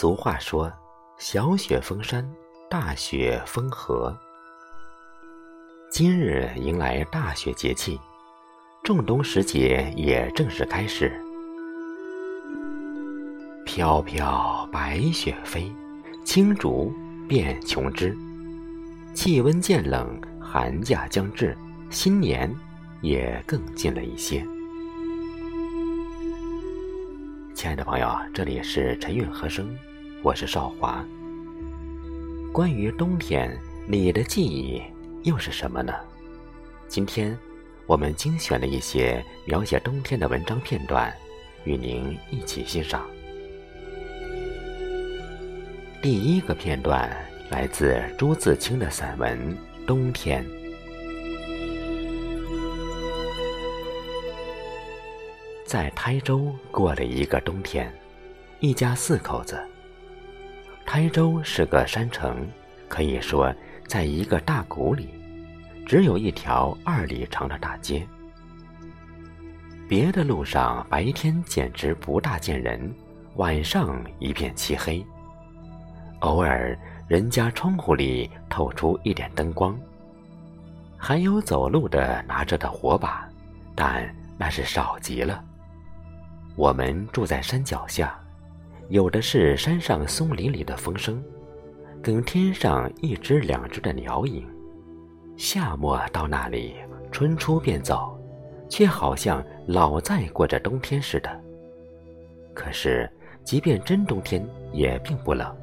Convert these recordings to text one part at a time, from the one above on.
俗话说：“小雪封山，大雪封河。”今日迎来大雪节气，仲冬时节也正式开始。飘飘白雪飞，青竹变琼枝。气温渐冷，寒假将至，新年也更近了一些。亲爱的朋友，这里是晨韵和声，我是少华。关于冬天，你的记忆又是什么呢？今天我们精选了一些描写冬天的文章片段，与您一起欣赏。第一个片段来自朱自清的散文《冬天》。在台州过了一个冬天，一家四口子。台州是个山城，可以说在一个大谷里，只有一条二里长的大街。别的路上白天简直不大见人，晚上一片漆黑。偶尔人家窗户里透出一点灯光，还有走路的拿着的火把，但那是少极了。我们住在山脚下，有的是山上松林里的风声，跟天上一只两只的鸟影。夏末到那里，春初便走，却好像老在过着冬天似的。可是，即便真冬天，也并不冷。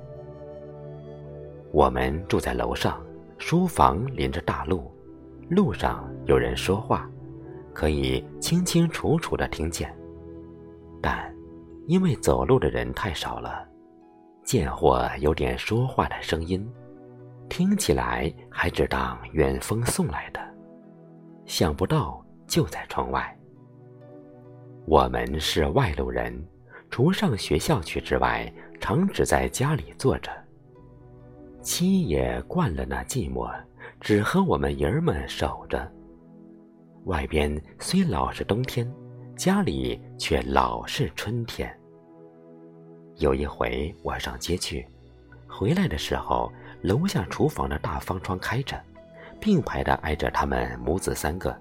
我们住在楼上，书房临着大路，路上有人说话，可以清清楚楚的听见。但，因为走路的人太少了，见或有点说话的声音，听起来还只当远风送来的。想不到就在窗外。我们是外路人，除上学校去之外，常只在家里坐着。七也惯了那寂寞，只和我们爷儿们守着。外边虽老是冬天。家里却老是春天。有一回我上街去，回来的时候，楼下厨房的大方窗开着，并排的挨着他们母子三个，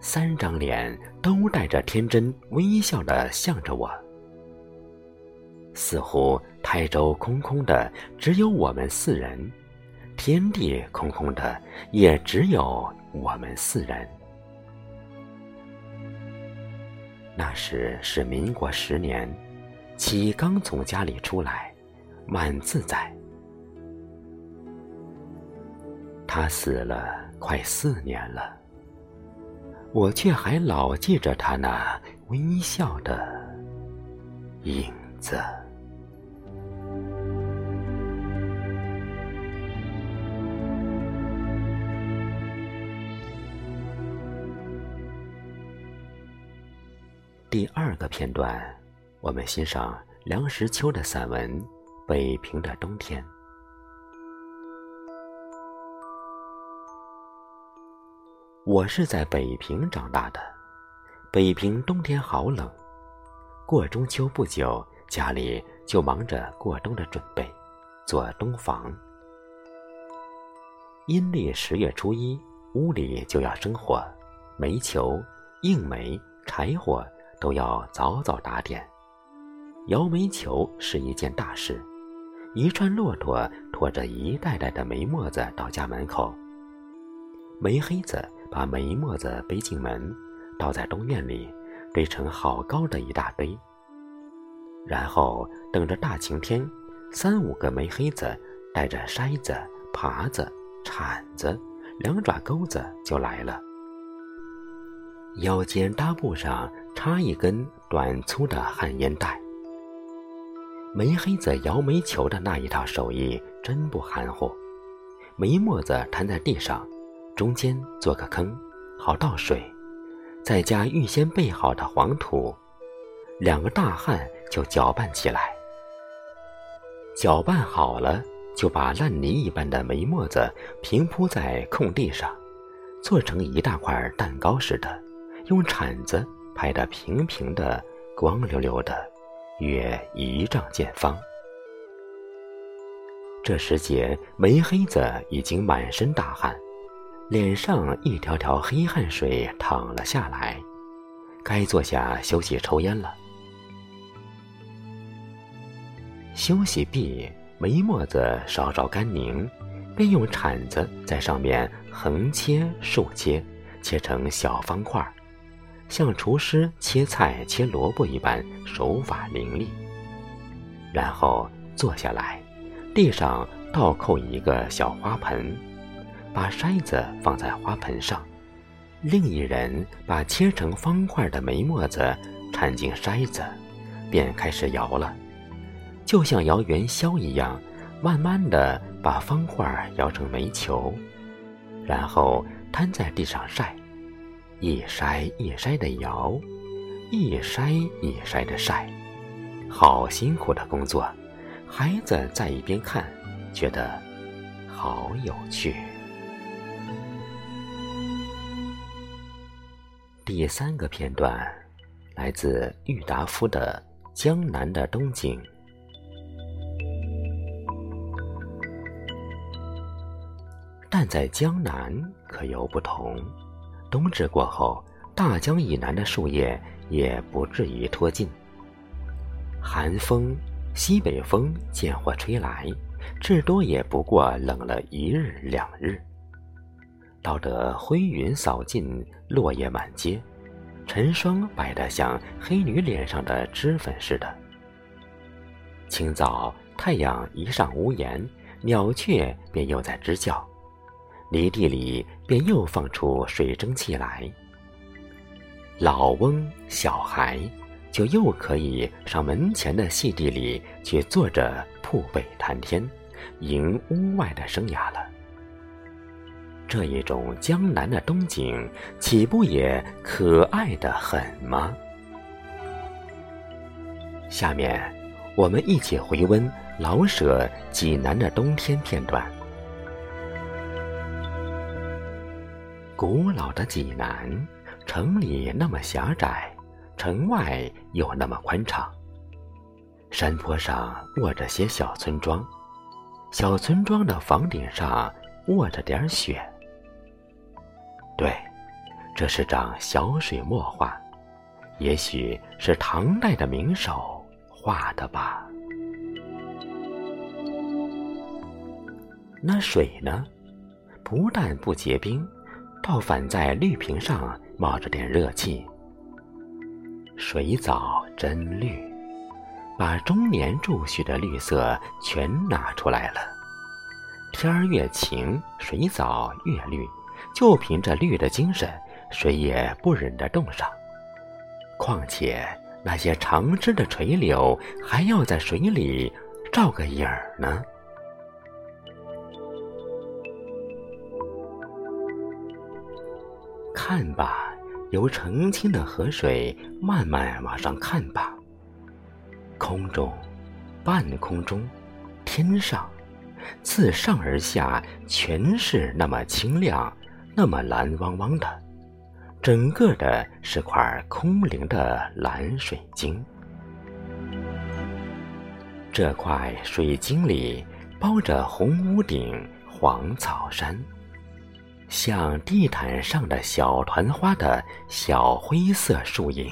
三张脸都带着天真微笑的向着我。似乎台州空空的，只有我们四人；天地空空的，也只有我们四人。那时是民国十年，七刚从家里出来，满自在。他死了快四年了，我却还老记着他那微笑的影子。第二个片段，我们欣赏梁实秋的散文《北平的冬天》。我是在北平长大的，北平冬天好冷。过中秋不久，家里就忙着过冬的准备，做冬房。阴历十月初一，屋里就要生火，煤球、硬煤、柴火。都要早早打点，摇煤球是一件大事。一串骆驼拖着一袋袋的煤沫子到家门口，煤黑子把煤沫子背进门，倒在东院里，堆成好高的一大堆。然后等着大晴天，三五个煤黑子带着筛子、耙子、铲子、两爪钩子就来了。腰间搭布上插一根短粗的旱烟袋。煤黑子摇煤球的那一套手艺真不含糊。煤沫子摊在地上，中间做个坑，好倒水，再加预先备好的黄土，两个大汉就搅拌起来。搅拌好了，就把烂泥一般的煤沫子平铺在空地上，做成一大块蛋糕似的。用铲子拍得平平的、光溜溜的，约一丈见方。这时节，梅黑子已经满身大汗，脸上一条条黑汗水淌了下来，该坐下休息抽烟了。休息毕，梅沫子稍稍干凝，便用铲子在上面横切竖切，切成小方块儿，像厨师切菜切萝卜一般，手法伶俐。然后坐下来。地上倒扣一个小花盆，把筛子放在花盆上，另一人把切成方块的梅沫子掺进筛子，便开始摇了，就像摇元宵一样，慢慢的把方块摇成煤球，然后摊在地上晒，一筛一筛的摇，一筛一筛的晒，好辛苦的工作。孩子在一边看，觉得好有趣。第三个片段来自郁达夫的《江南的冬景》，但在江南可有不同。冬至过后，大江以南的树叶也不至于脱尽，寒风。西北风见或吹来，至多也不过冷了一日两日。到得灰云扫尽，落叶满街，晨霜白得像黑女脸上的脂粉似的。清早太阳一上屋檐，鸟雀便又在吱叫，泥地里便又放出水蒸气来。老翁小孩。就又可以上门前的细地里去坐着铺被谈天，迎屋外的生涯了。这一种江南的冬景，岂不也可爱的很吗？下面，我们一起回温老舍《济南的冬天》片段。古老的济南，城里那么狭窄。城外又那么宽敞。山坡上卧着些小村庄，小村庄的房顶上卧着点雪。对，这是张小水墨画，也许是唐代的名手画的吧。那水呢？不但不结冰，倒反在绿瓶上冒着点热气。水藻真绿，把中年贮蓄的绿色全拿出来了。天儿越晴，水藻越绿，就凭着绿的精神，谁也不忍得动上。况且那些长枝的垂柳，还要在水里照个影儿呢。看吧。由澄清的河水慢慢往上看吧，空中、半空中、天上，自上而下全是那么清亮，那么蓝汪汪的，整个的是块空灵的蓝水晶。这块水晶里包着红屋顶、黄草山。像地毯上的小团花的小灰色树影，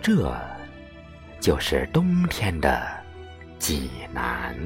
这就是冬天的济南。